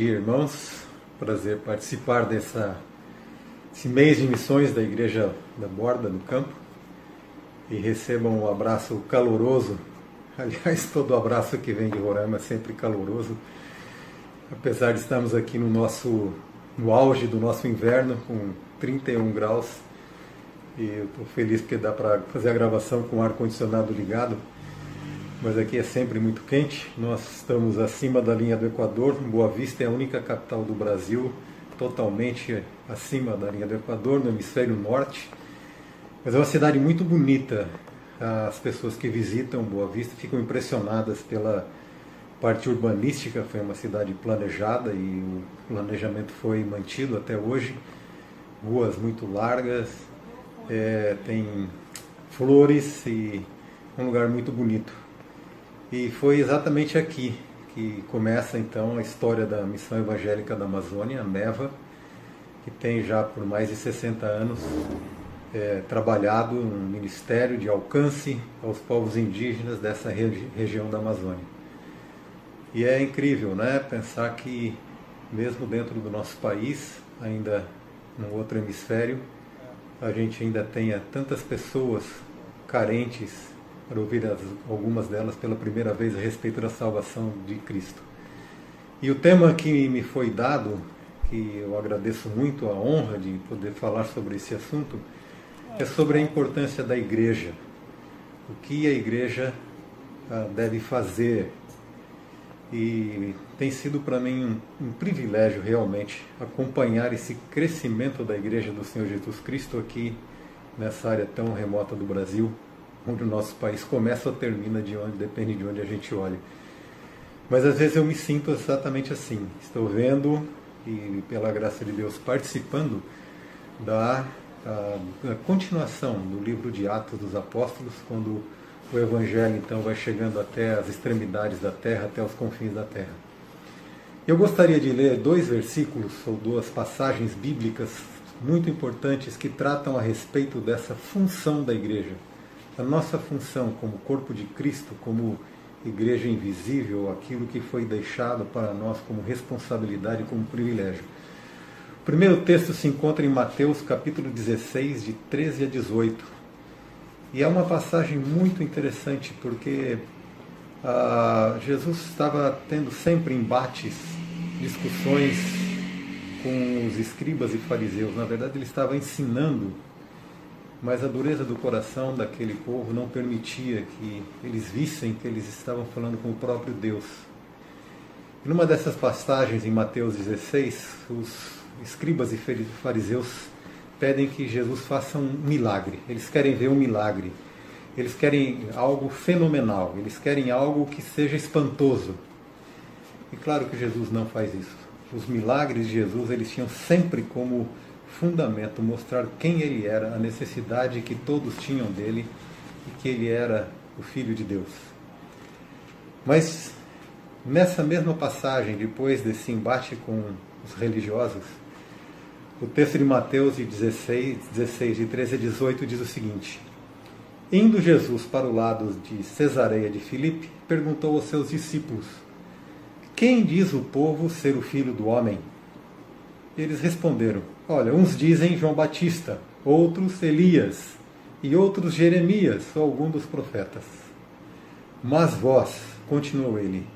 Dia, irmãos. Prazer participar dessa, desse mês de missões da Igreja da Borda, do Campo. E recebam um abraço caloroso. Aliás, todo abraço que vem de Roraima é sempre caloroso. Apesar de estarmos aqui no nosso no auge do nosso inverno, com 31 graus. E eu estou feliz porque dá para fazer a gravação com o ar-condicionado ligado mas aqui é sempre muito quente. Nós estamos acima da linha do Equador. Boa Vista é a única capital do Brasil totalmente acima da linha do Equador, no hemisfério norte. Mas é uma cidade muito bonita. As pessoas que visitam Boa Vista ficam impressionadas pela parte urbanística. Foi uma cidade planejada e o planejamento foi mantido até hoje. Ruas muito largas, é, tem flores e um lugar muito bonito. E foi exatamente aqui que começa então a história da Missão Evangélica da Amazônia, a MEVA, que tem já por mais de 60 anos é, trabalhado um ministério de alcance aos povos indígenas dessa regi região da Amazônia. E é incrível, né, pensar que mesmo dentro do nosso país, ainda num outro hemisfério, a gente ainda tenha tantas pessoas carentes para ouvir as, algumas delas pela primeira vez a respeito da salvação de Cristo. E o tema que me foi dado, que eu agradeço muito a honra de poder falar sobre esse assunto, é sobre a importância da igreja. O que a igreja ah, deve fazer. E tem sido para mim um, um privilégio realmente acompanhar esse crescimento da igreja do Senhor Jesus Cristo aqui nessa área tão remota do Brasil onde o nosso país começa ou termina, de onde depende de onde a gente olha. Mas às vezes eu me sinto exatamente assim. Estou vendo e, pela graça de Deus, participando da, da continuação do livro de Atos dos Apóstolos, quando o Evangelho então vai chegando até as extremidades da terra, até os confins da terra. Eu gostaria de ler dois versículos ou duas passagens bíblicas muito importantes que tratam a respeito dessa função da igreja a nossa função como corpo de Cristo, como igreja invisível, aquilo que foi deixado para nós como responsabilidade, como privilégio. O primeiro texto se encontra em Mateus capítulo 16, de 13 a 18. E é uma passagem muito interessante porque ah, Jesus estava tendo sempre embates, discussões com os escribas e fariseus. Na verdade, ele estava ensinando mas a dureza do coração daquele povo não permitia que eles vissem que eles estavam falando com o próprio Deus. E numa dessas passagens em Mateus 16, os escribas e fariseus pedem que Jesus faça um milagre. Eles querem ver um milagre. Eles querem algo fenomenal. Eles querem algo que seja espantoso. E claro que Jesus não faz isso. Os milagres de Jesus, eles tinham sempre como fundamento mostrar quem ele era, a necessidade que todos tinham dele e que ele era o Filho de Deus. Mas nessa mesma passagem, depois desse embate com os religiosos, o texto de Mateus 16, 16 de 13 a 18 diz o seguinte: Indo Jesus para o lado de Cesareia de Filipe, perguntou aos seus discípulos: Quem diz o povo ser o filho do homem? Eles responderam: Olha, uns dizem João Batista, outros Elias, e outros Jeremias ou algum dos profetas. Mas vós, continuou ele,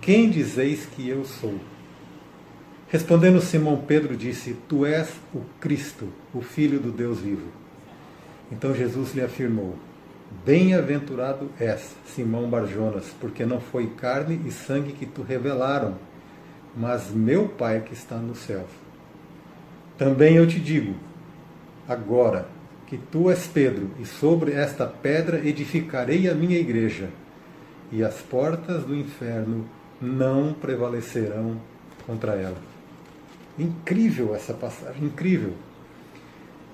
quem dizeis que eu sou? Respondendo Simão Pedro, disse: Tu és o Cristo, o Filho do Deus vivo. Então Jesus lhe afirmou: Bem-aventurado és, Simão Barjonas, porque não foi carne e sangue que tu revelaram, mas meu Pai que está no céu. Também eu te digo, agora, que tu és Pedro, e sobre esta pedra edificarei a minha igreja, e as portas do inferno não prevalecerão contra ela. Incrível essa passagem, incrível.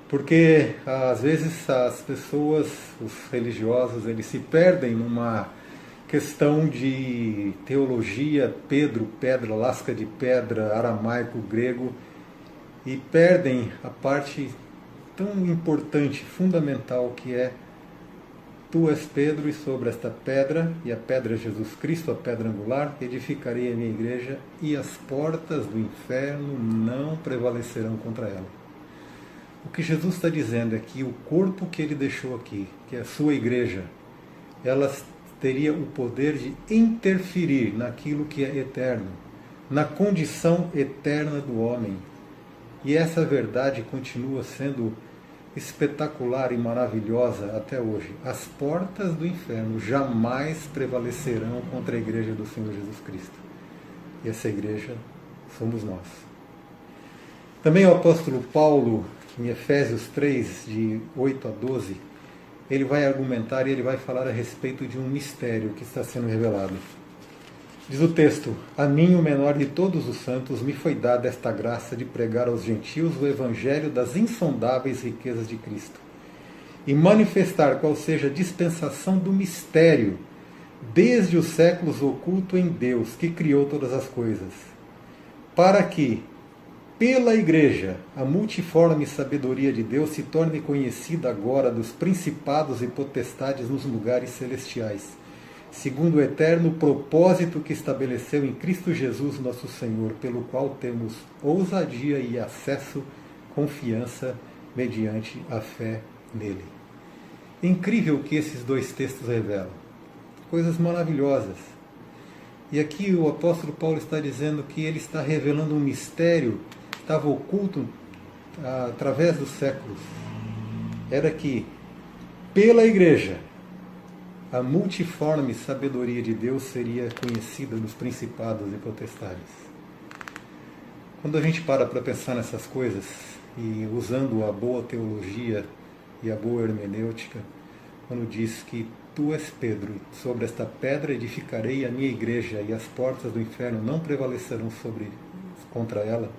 Porque às vezes as pessoas, os religiosos, eles se perdem numa questão de teologia, Pedro, pedra, lasca de pedra, aramaico, grego, e perdem a parte tão importante, fundamental que é Tu és Pedro, e sobre esta pedra, e a pedra é Jesus Cristo, a pedra angular, edificarei a minha igreja, e as portas do inferno não prevalecerão contra ela. O que Jesus está dizendo é que o corpo que ele deixou aqui, que é a sua igreja, ela teria o poder de interferir naquilo que é eterno, na condição eterna do homem. E essa verdade continua sendo espetacular e maravilhosa até hoje. As portas do inferno jamais prevalecerão contra a igreja do Senhor Jesus Cristo. E essa igreja somos nós. Também o apóstolo Paulo, em Efésios 3, de 8 a 12, ele vai argumentar e ele vai falar a respeito de um mistério que está sendo revelado. Diz o texto: A mim, o menor de todos os santos, me foi dada esta graça de pregar aos gentios o evangelho das insondáveis riquezas de Cristo e manifestar qual seja a dispensação do mistério, desde os séculos oculto em Deus, que criou todas as coisas, para que, pela Igreja, a multiforme sabedoria de Deus se torne conhecida agora dos principados e potestades nos lugares celestiais segundo o eterno propósito que estabeleceu em Cristo Jesus, nosso Senhor, pelo qual temos ousadia e acesso, confiança mediante a fé nele. Incrível o que esses dois textos revelam. Coisas maravilhosas. E aqui o apóstolo Paulo está dizendo que ele está revelando um mistério que estava oculto ah, através dos séculos. Era que, pela igreja, a multiforme sabedoria de Deus seria conhecida dos principados e potestades. Quando a gente para para pensar nessas coisas e usando a boa teologia e a boa hermenêutica, quando diz que tu és Pedro, sobre esta pedra edificarei a minha igreja e as portas do inferno não prevalecerão sobre contra ela.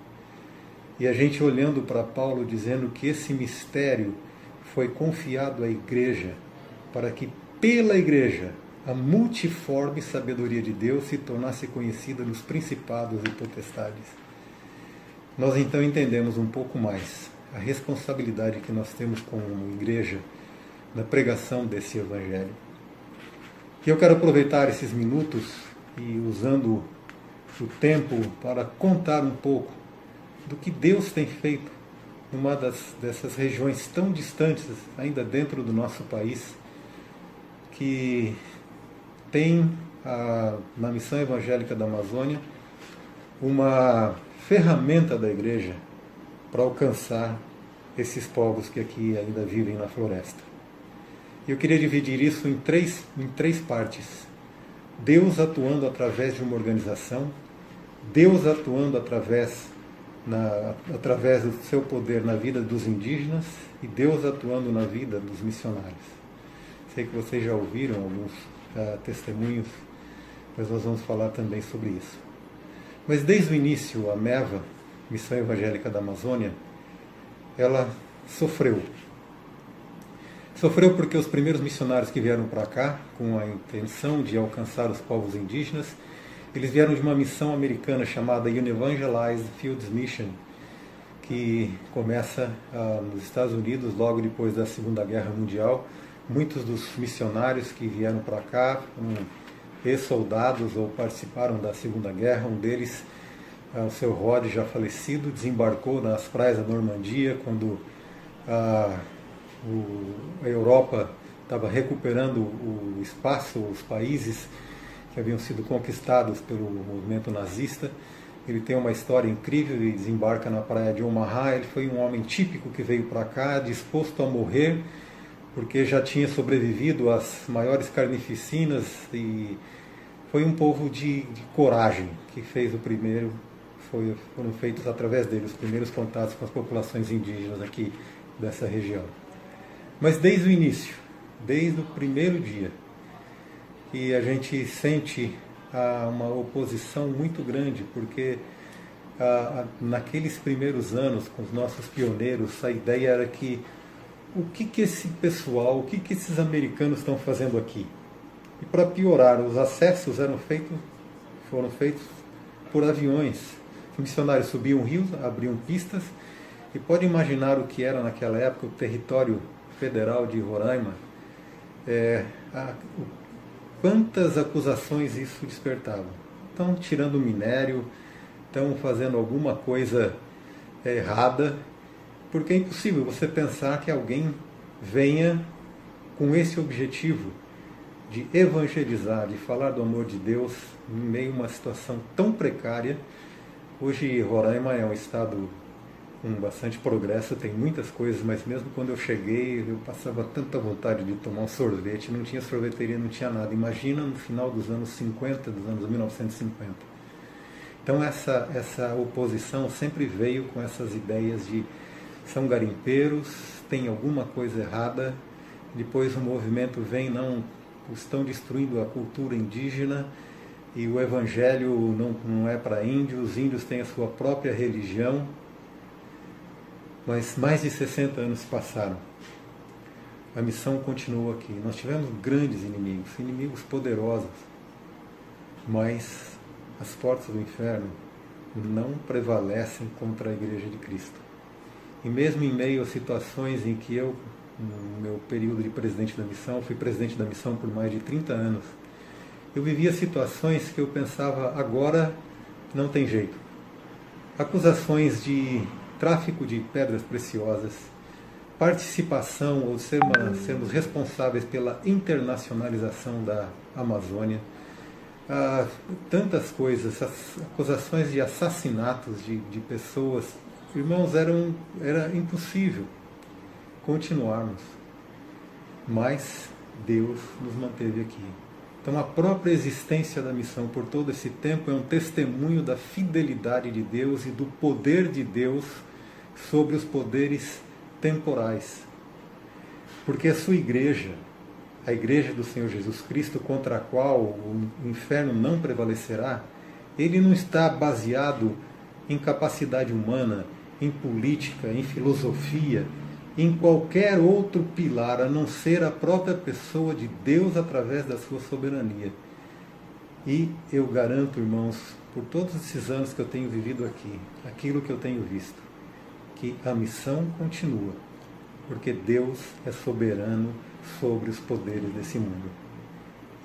E a gente olhando para Paulo dizendo que esse mistério foi confiado à igreja para que pela igreja, a multiforme sabedoria de Deus se tornasse conhecida nos principados e potestades. Nós então entendemos um pouco mais a responsabilidade que nós temos como igreja na pregação desse evangelho. E eu quero aproveitar esses minutos e usando o tempo para contar um pouco do que Deus tem feito numa das, dessas regiões tão distantes, ainda dentro do nosso país, que tem a, na missão evangélica da Amazônia uma ferramenta da igreja para alcançar esses povos que aqui ainda vivem na floresta. Eu queria dividir isso em três, em três partes. Deus atuando através de uma organização, Deus atuando através, na, através do seu poder na vida dos indígenas e Deus atuando na vida dos missionários. Sei que vocês já ouviram alguns uh, testemunhos, mas nós vamos falar também sobre isso. Mas desde o início, a MEVA, Missão Evangélica da Amazônia, ela sofreu. Sofreu porque os primeiros missionários que vieram para cá, com a intenção de alcançar os povos indígenas, eles vieram de uma missão americana chamada Unevangelize Fields Mission, que começa uh, nos Estados Unidos logo depois da Segunda Guerra Mundial, Muitos dos missionários que vieram para cá foram ex-soldados ou participaram da Segunda Guerra. Um deles, ah, o seu Rod, já falecido, desembarcou nas praias da Normandia quando a, ah, o, a Europa estava recuperando o espaço, os países que haviam sido conquistados pelo movimento nazista. Ele tem uma história incrível e desembarca na praia de Omaha. Ele foi um homem típico que veio para cá, disposto a morrer porque já tinha sobrevivido às maiores carnificinas e foi um povo de, de coragem que fez o primeiro, foi, foram feitos através dele os primeiros contatos com as populações indígenas aqui dessa região. Mas desde o início, desde o primeiro dia, que a gente sente ah, uma oposição muito grande, porque ah, naqueles primeiros anos, com os nossos pioneiros, a ideia era que o que, que esse pessoal, o que, que esses americanos estão fazendo aqui? E para piorar, os acessos eram feitos, foram feitos por aviões. Os missionários subiam rios, abriam pistas, e pode imaginar o que era naquela época o território federal de Roraima. é, a, quantas acusações isso despertava. Estão tirando minério, estão fazendo alguma coisa errada, porque é impossível você pensar que alguém venha com esse objetivo de evangelizar, de falar do amor de Deus em meio a uma situação tão precária. Hoje Roraima é um estado com bastante progresso, tem muitas coisas, mas mesmo quando eu cheguei, eu passava tanta vontade de tomar um sorvete, não tinha sorveteria, não tinha nada. Imagina no final dos anos 50, dos anos 1950. Então essa, essa oposição sempre veio com essas ideias de são garimpeiros, tem alguma coisa errada, depois o movimento vem, não, estão destruindo a cultura indígena e o evangelho não, não é para índios, os índios têm a sua própria religião, mas mais de 60 anos passaram. A missão continuou aqui. Nós tivemos grandes inimigos, inimigos poderosos, mas as portas do inferno não prevalecem contra a Igreja de Cristo. E mesmo em meio a situações em que eu, no meu período de presidente da missão, fui presidente da missão por mais de 30 anos, eu vivia situações que eu pensava, agora não tem jeito. Acusações de tráfico de pedras preciosas, participação ou sermos responsáveis pela internacionalização da Amazônia, ah, tantas coisas, acusações de assassinatos de, de pessoas. Irmãos, eram, era impossível continuarmos, mas Deus nos manteve aqui. Então, a própria existência da missão por todo esse tempo é um testemunho da fidelidade de Deus e do poder de Deus sobre os poderes temporais. Porque a sua igreja, a igreja do Senhor Jesus Cristo, contra a qual o inferno não prevalecerá, ele não está baseado em capacidade humana, em política, em filosofia, em qualquer outro pilar a não ser a própria pessoa de Deus através da sua soberania. E eu garanto, irmãos, por todos esses anos que eu tenho vivido aqui, aquilo que eu tenho visto, que a missão continua, porque Deus é soberano sobre os poderes desse mundo.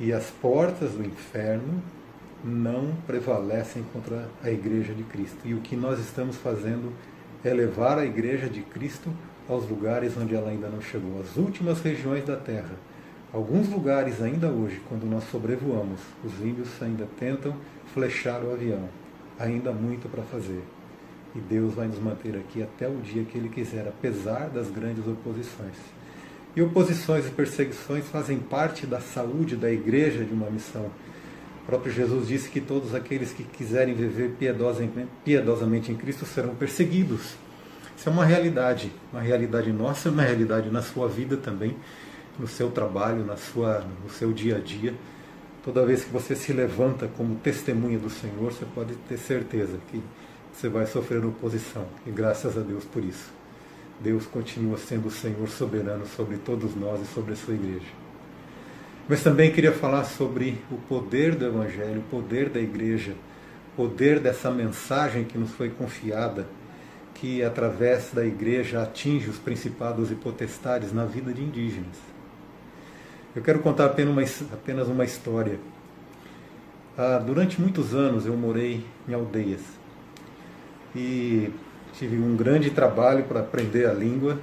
E as portas do inferno não prevalecem contra a Igreja de Cristo. E o que nós estamos fazendo é levar a Igreja de Cristo aos lugares onde ela ainda não chegou, às últimas regiões da Terra. Alguns lugares ainda hoje, quando nós sobrevoamos, os índios ainda tentam flechar o avião. Ainda muito para fazer. E Deus vai nos manter aqui até o dia que Ele quiser, apesar das grandes oposições. E oposições e perseguições fazem parte da saúde da igreja de uma missão. O próprio Jesus disse que todos aqueles que quiserem viver piedosamente, em Cristo serão perseguidos. Isso é uma realidade, uma realidade nossa, uma realidade na sua vida também, no seu trabalho, na sua, no seu dia a dia. Toda vez que você se levanta como testemunha do Senhor, você pode ter certeza que você vai sofrer oposição. E graças a Deus por isso. Deus continua sendo o Senhor soberano sobre todos nós e sobre a sua igreja. Mas também queria falar sobre o poder do Evangelho, o poder da igreja, o poder dessa mensagem que nos foi confiada, que através da igreja atinge os principados e potestades na vida de indígenas. Eu quero contar apenas uma, história. Ah, durante muitos anos eu morei em aldeias e tive um grande trabalho para aprender a língua,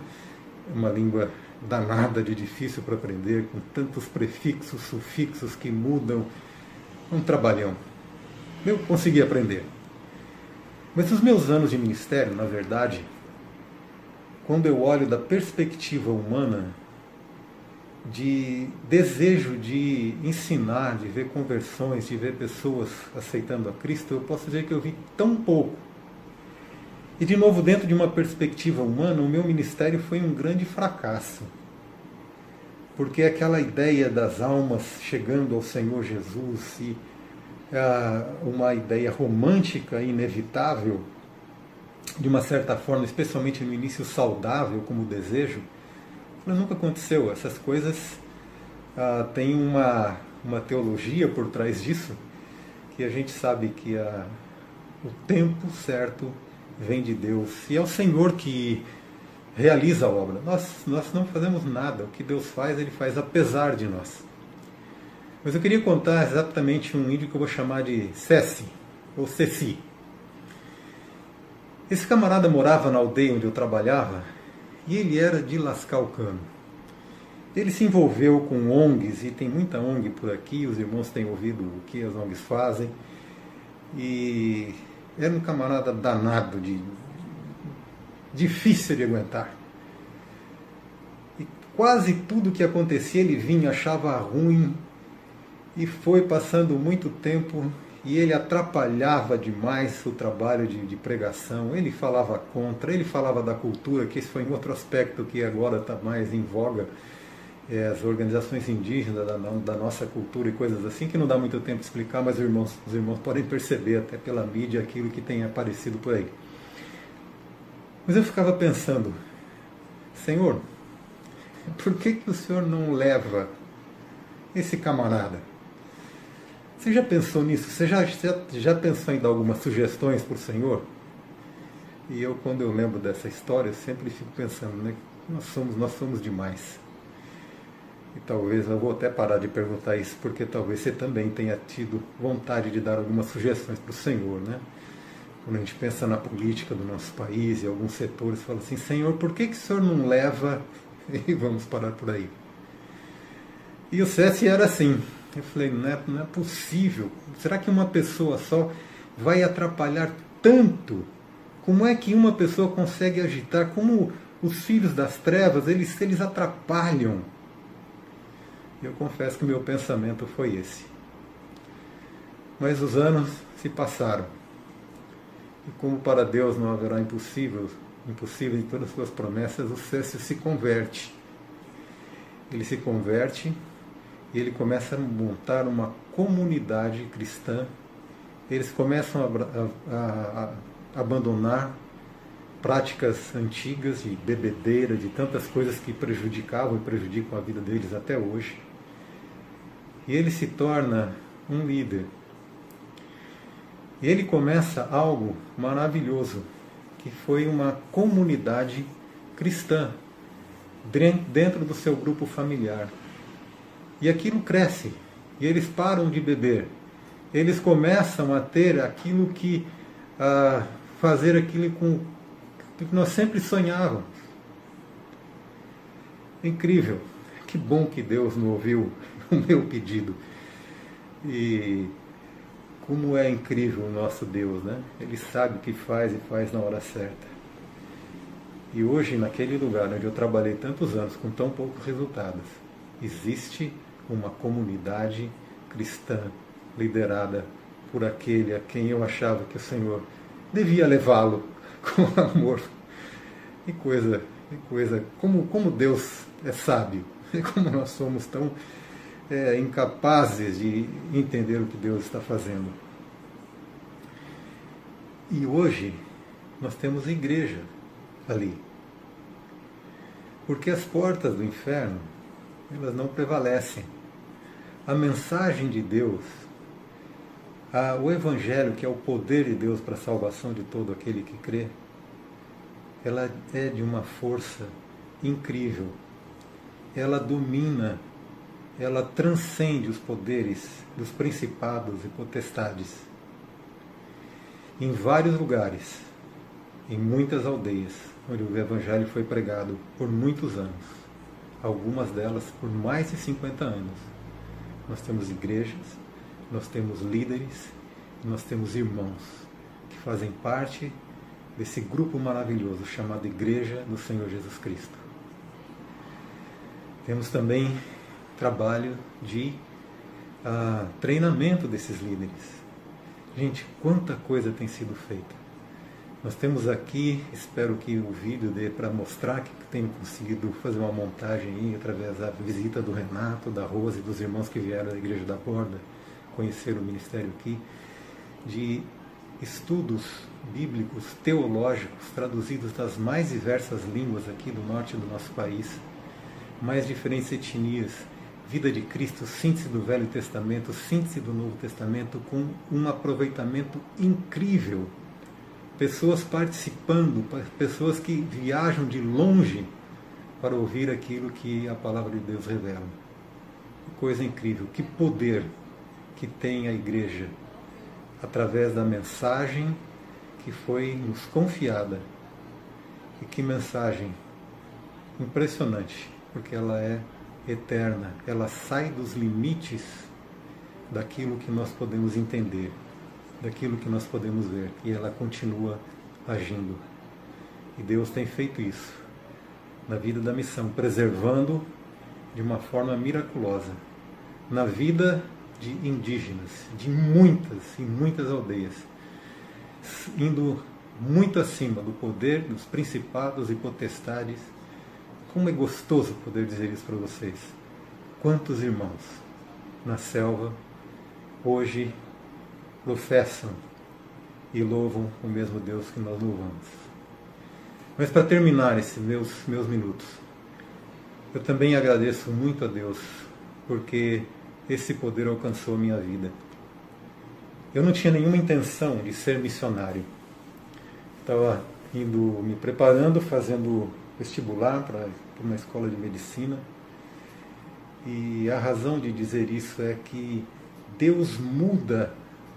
uma língua danada de difícil para aprender, com tantos prefixos, sufixos que mudam, um trabalhão. Eu consegui aprender. Mas os meus anos de ministério, na verdade, quando eu olho da perspectiva humana, de desejo de ensinar, de ver conversões, de ver pessoas aceitando a Cristo, eu posso dizer que eu vi tão pouco e de novo, dentro de uma perspectiva humana, o meu ministério foi um grande fracasso. Porque aquela ideia das almas chegando ao Senhor Jesus e ah, uma ideia romântica inevitável, de uma certa forma, especialmente no início saudável, como desejo, nunca aconteceu. Essas coisas ah, têm uma, uma teologia por trás disso, que a gente sabe que a, o tempo certo vem de Deus. E é o Senhor que realiza a obra. Nós, nós não fazemos nada. O que Deus faz, Ele faz apesar de nós. Mas eu queria contar exatamente um índio que eu vou chamar de Cessi, ou Ceci. Esse camarada morava na aldeia onde eu trabalhava e ele era de lascar o cano. Ele se envolveu com ONGs, e tem muita ONG por aqui, os irmãos têm ouvido o que as ONGs fazem. E era um camarada danado, de, difícil de aguentar. E quase tudo que acontecia ele vinha, achava ruim, e foi passando muito tempo e ele atrapalhava demais o trabalho de, de, pregação, ele falava contra, ele falava da cultura, que esse foi um outro aspecto que agora está mais em voga, as organizações indígenas da, da, nossa cultura e coisas assim, que não dá muito tempo de explicar, mas os irmãos, os irmãos podem perceber até pela mídia aquilo que tem aparecido por aí. Mas eu ficava pensando, Senhor, por que, que o Senhor não leva esse camarada? Você já pensou nisso? Você já, já, já pensou em dar algumas sugestões para o Senhor? E eu, quando eu lembro dessa história, sempre fico pensando, né? Nós somos, nós somos demais. E talvez eu vou até parar de perguntar isso, porque talvez você também tenha tido vontade de dar algumas sugestões para o Senhor, né? Quando a gente pensa na política do nosso país e alguns setores, fala assim: Senhor, por que, que o Senhor não leva? E vamos parar por aí. E o SESI era assim. Eu falei: não é, não é possível. Será que uma pessoa só vai atrapalhar tanto? Como é que uma pessoa consegue agitar? Como os filhos das trevas, eles, eles atrapalham eu confesso que meu pensamento foi esse. Mas os anos se passaram. E como para Deus não haverá impossível, impossível em todas as suas promessas, o Cécio se converte. Ele se converte e ele começa a montar uma comunidade cristã. Eles começam a, a, a abandonar práticas antigas de bebedeira, de tantas coisas que prejudicavam e prejudicam a vida deles até hoje e ele se torna um líder. Ele começa algo maravilhoso, que foi uma comunidade cristã dentro do seu grupo familiar. E aquilo cresce, e eles param de beber. Eles começam a ter aquilo que a fazer aquilo com que nós sempre sonhávamos. Incrível. Que bom que Deus não ouviu o meu pedido. E como é incrível o nosso Deus, né? Ele sabe o que faz e faz na hora certa. E hoje, naquele lugar onde eu trabalhei tantos anos com tão poucos resultados, existe uma comunidade cristã liderada por aquele a quem eu achava que o Senhor devia levá-lo com amor. Que coisa, que coisa, como, como Deus é sábio, e como nós somos tão é, incapazes de entender o que Deus está fazendo. E hoje nós temos igreja ali. Porque as portas do inferno, elas não prevalecem. A mensagem de Deus, a, o Evangelho, que é o poder de Deus para a salvação de todo aquele que crê, ela é de uma força incrível. Ela domina ela transcende os poderes dos principados e potestades. Em vários lugares, em muitas aldeias, onde o Evangelho foi pregado por muitos anos, algumas delas por mais de 50 anos, nós temos igrejas, nós temos líderes, nós temos irmãos que fazem parte desse grupo maravilhoso chamado Igreja do Senhor Jesus Cristo. Temos também trabalho de uh, treinamento desses líderes. Gente, quanta coisa tem sido feita. Nós temos aqui, espero que o vídeo dê para mostrar que tenho conseguido fazer uma montagem aí, através da visita do Renato, da Rose e dos irmãos que vieram da Igreja da Borda conhecer o ministério aqui, de estudos bíblicos, teológicos, traduzidos das mais diversas línguas aqui do norte do nosso país, mais diferentes etnias, vida de Cristo, síntese do Velho Testamento, síntese do Novo Testamento, com um aproveitamento incrível pessoas participando, pessoas que viajam de longe para ouvir aquilo que a palavra de Deus revela. Coisa incrível, que poder que tem a igreja através da mensagem que foi nos confiada. E que mensagem impressionante, porque ela é eterna, ela sai dos limites daquilo que nós podemos entender, daquilo que nós podemos ver, e ela continua agindo. E Deus tem feito isso na vida da missão, preservando de uma forma miraculosa na vida de indígenas, de muitas e muitas aldeias, indo muito acima do poder dos principados e potestades. Como é gostoso poder dizer isso para vocês. Quantos irmãos na selva hoje professam e louvam o mesmo Deus que nós louvamos. Mas para terminar esses meus, meus minutos, eu também agradeço muito a Deus, porque esse poder alcançou a minha vida. Eu não tinha nenhuma intenção de ser missionário. Estava indo, me preparando, fazendo vestibular para uma escola de medicina. E a razão de dizer isso é que Deus muda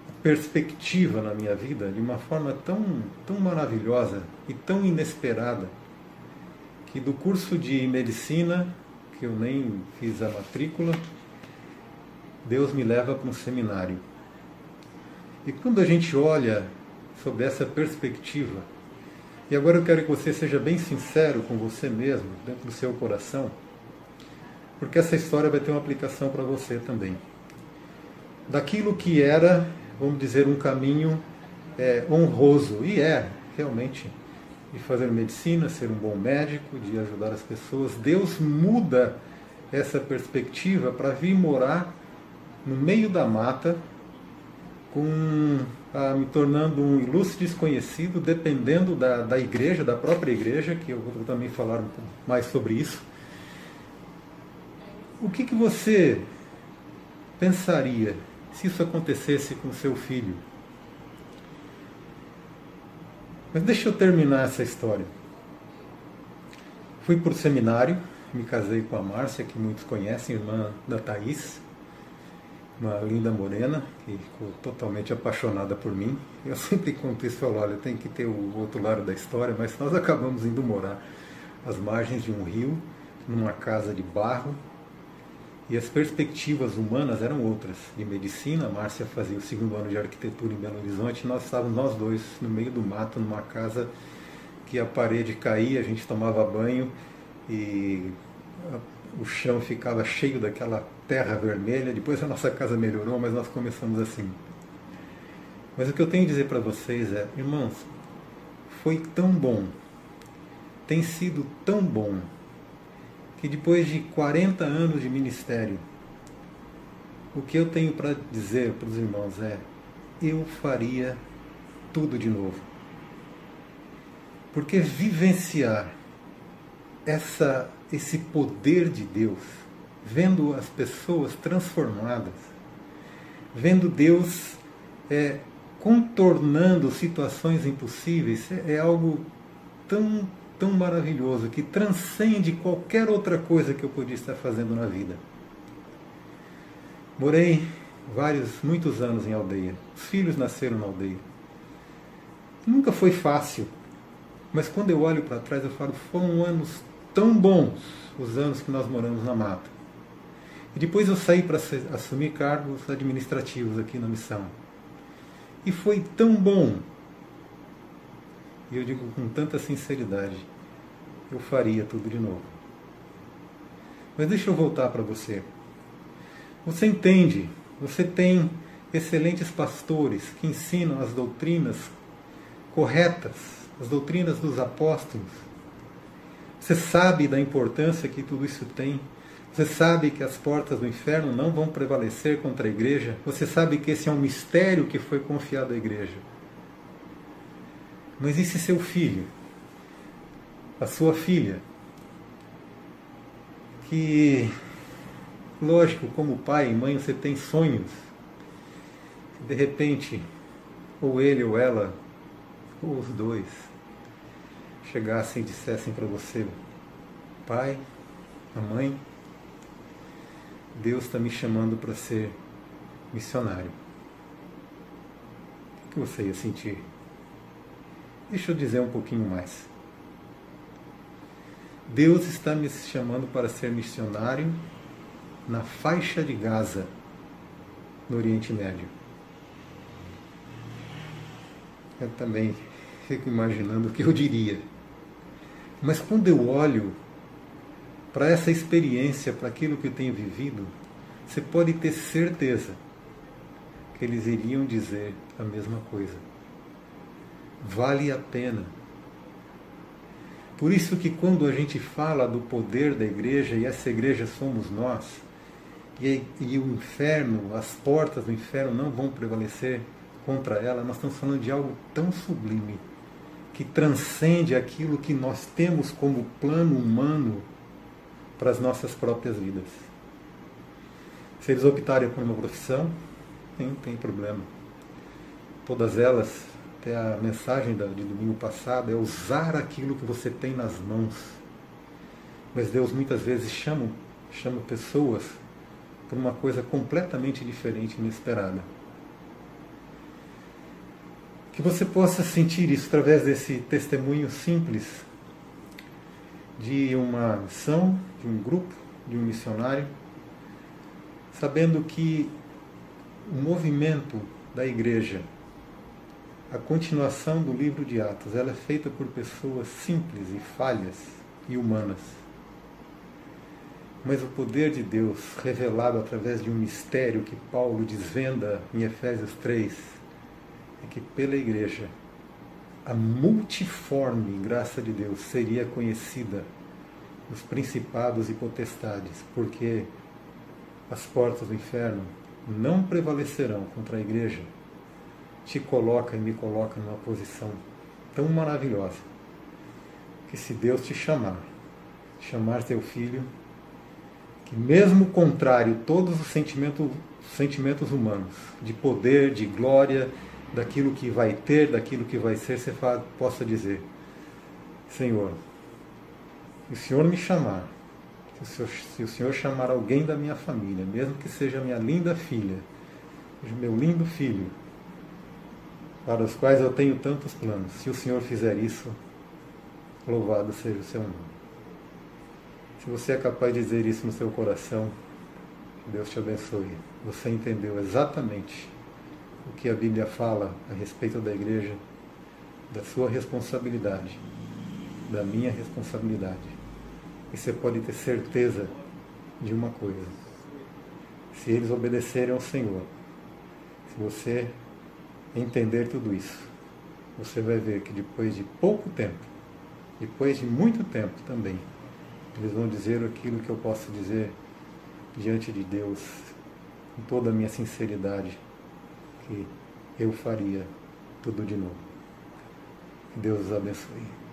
a perspectiva na minha vida de uma forma tão, tão maravilhosa e tão inesperada que do curso de medicina, que eu nem fiz a matrícula, Deus me leva para um seminário. E quando a gente olha sobre essa perspectiva, e agora eu quero que você seja bem sincero com você mesmo, dentro do seu coração, porque essa história vai ter uma aplicação para você também daquilo que era, vamos dizer, um caminho é, honroso, e é realmente, de fazer medicina, ser um bom médico, de ajudar as pessoas. Deus muda essa perspectiva para vir morar no meio da mata, com, ah, me tornando um ilustre desconhecido, dependendo da, da igreja, da própria igreja, que eu vou também falar um pouco mais sobre isso. O que, que você pensaria se isso acontecesse com seu filho. Mas deixa eu terminar essa história. Fui para o seminário, me casei com a Márcia, que muitos conhecem, irmã da Thaís, uma linda morena, que ficou totalmente apaixonada por mim. Eu sempre conto isso, falo, olha, tem que ter o outro lado da história, mas nós acabamos indo morar às margens de um rio, numa casa de barro, e as perspectivas humanas eram outras. De medicina, a Márcia fazia o segundo ano de arquitetura em Belo Horizonte, nós estávamos nós dois no meio do mato, numa casa que a parede caía, a gente tomava banho e o chão ficava cheio daquela terra vermelha. Depois a nossa casa melhorou, mas nós começamos assim. Mas o que eu tenho a dizer para vocês é, irmãos, foi tão bom, tem sido tão bom que depois de 40 anos de ministério, o que eu tenho para dizer para os irmãos é: eu faria tudo de novo. Porque vivenciar essa, esse poder de Deus, vendo as pessoas transformadas, vendo Deus é, contornando situações impossíveis, é, é algo tão tão maravilhoso que transcende qualquer outra coisa que eu podia estar fazendo na vida. Morei vários, muitos anos em aldeia. Os filhos nasceram na aldeia. Nunca foi fácil, mas quando eu olho para trás eu falo, foram anos tão bons os anos que nós moramos na mata. E depois eu saí para assumir cargos administrativos aqui na missão. E foi tão bom e eu digo com tanta sinceridade, eu faria tudo de novo. Mas deixa eu voltar para você. Você entende, você tem excelentes pastores que ensinam as doutrinas corretas, as doutrinas dos apóstolos. Você sabe da importância que tudo isso tem. Você sabe que as portas do inferno não vão prevalecer contra a igreja. Você sabe que esse é um mistério que foi confiado à igreja. Mas e se seu filho, a sua filha, que, lógico, como pai e mãe você tem sonhos, de repente, ou ele ou ela ou os dois, chegassem e dissessem para você: Pai, mamãe, Deus está me chamando para ser missionário. O que você ia sentir? Deixa eu dizer um pouquinho mais. Deus está me chamando para ser missionário na faixa de Gaza, no Oriente Médio. Eu também fico imaginando o que eu diria. Mas quando eu olho para essa experiência, para aquilo que eu tenho vivido, você pode ter certeza que eles iriam dizer a mesma coisa. Vale a pena. Por isso que quando a gente fala do poder da igreja, e essa igreja somos nós, e, e o inferno, as portas do inferno não vão prevalecer contra ela, nós estamos falando de algo tão sublime, que transcende aquilo que nós temos como plano humano para as nossas próprias vidas. Se eles optarem por uma profissão, não tem problema. Todas elas, até a mensagem de domingo passado, é usar aquilo que você tem nas mãos. Mas Deus muitas vezes chama, chama pessoas por uma coisa completamente diferente, inesperada. Que você possa sentir isso através desse testemunho simples de uma missão, de um grupo, de um missionário, sabendo que o movimento da igreja, a continuação do livro de Atos, ela é feita por pessoas simples e falhas e humanas. Mas o poder de Deus revelado através de um mistério que Paulo desvenda em Efésios 3 é que pela igreja a multiforme graça de Deus seria conhecida dos principados e potestades, porque as portas do inferno não prevalecerão contra a igreja. Te coloca e me coloca numa posição tão maravilhosa que se Deus te chamar, chamar teu filho, que mesmo contrário todos os sentimentos, sentimentos humanos, de poder, de glória, daquilo que vai ter, daquilo que vai ser, você possa dizer, Senhor, se o Senhor me chamar, se o, Senhor, se o Senhor chamar alguém da minha família, mesmo que seja minha linda filha, meu lindo filho, para os quais eu tenho tantos planos, se o Senhor fizer isso, louvado seja o seu nome. Se você é capaz de dizer isso no seu coração, Deus te abençoe. Você entendeu exatamente o que a Bíblia fala a respeito da igreja, da sua responsabilidade, da minha responsabilidade. E você pode ter certeza de uma coisa: se eles obedecerem ao Senhor, se você entender tudo isso, você vai ver que depois de pouco tempo, depois de muito tempo também, eles vão dizer aquilo que eu posso dizer diante de Deus, com toda a minha sinceridade, que eu faria tudo de novo. Que Deus os abençoe.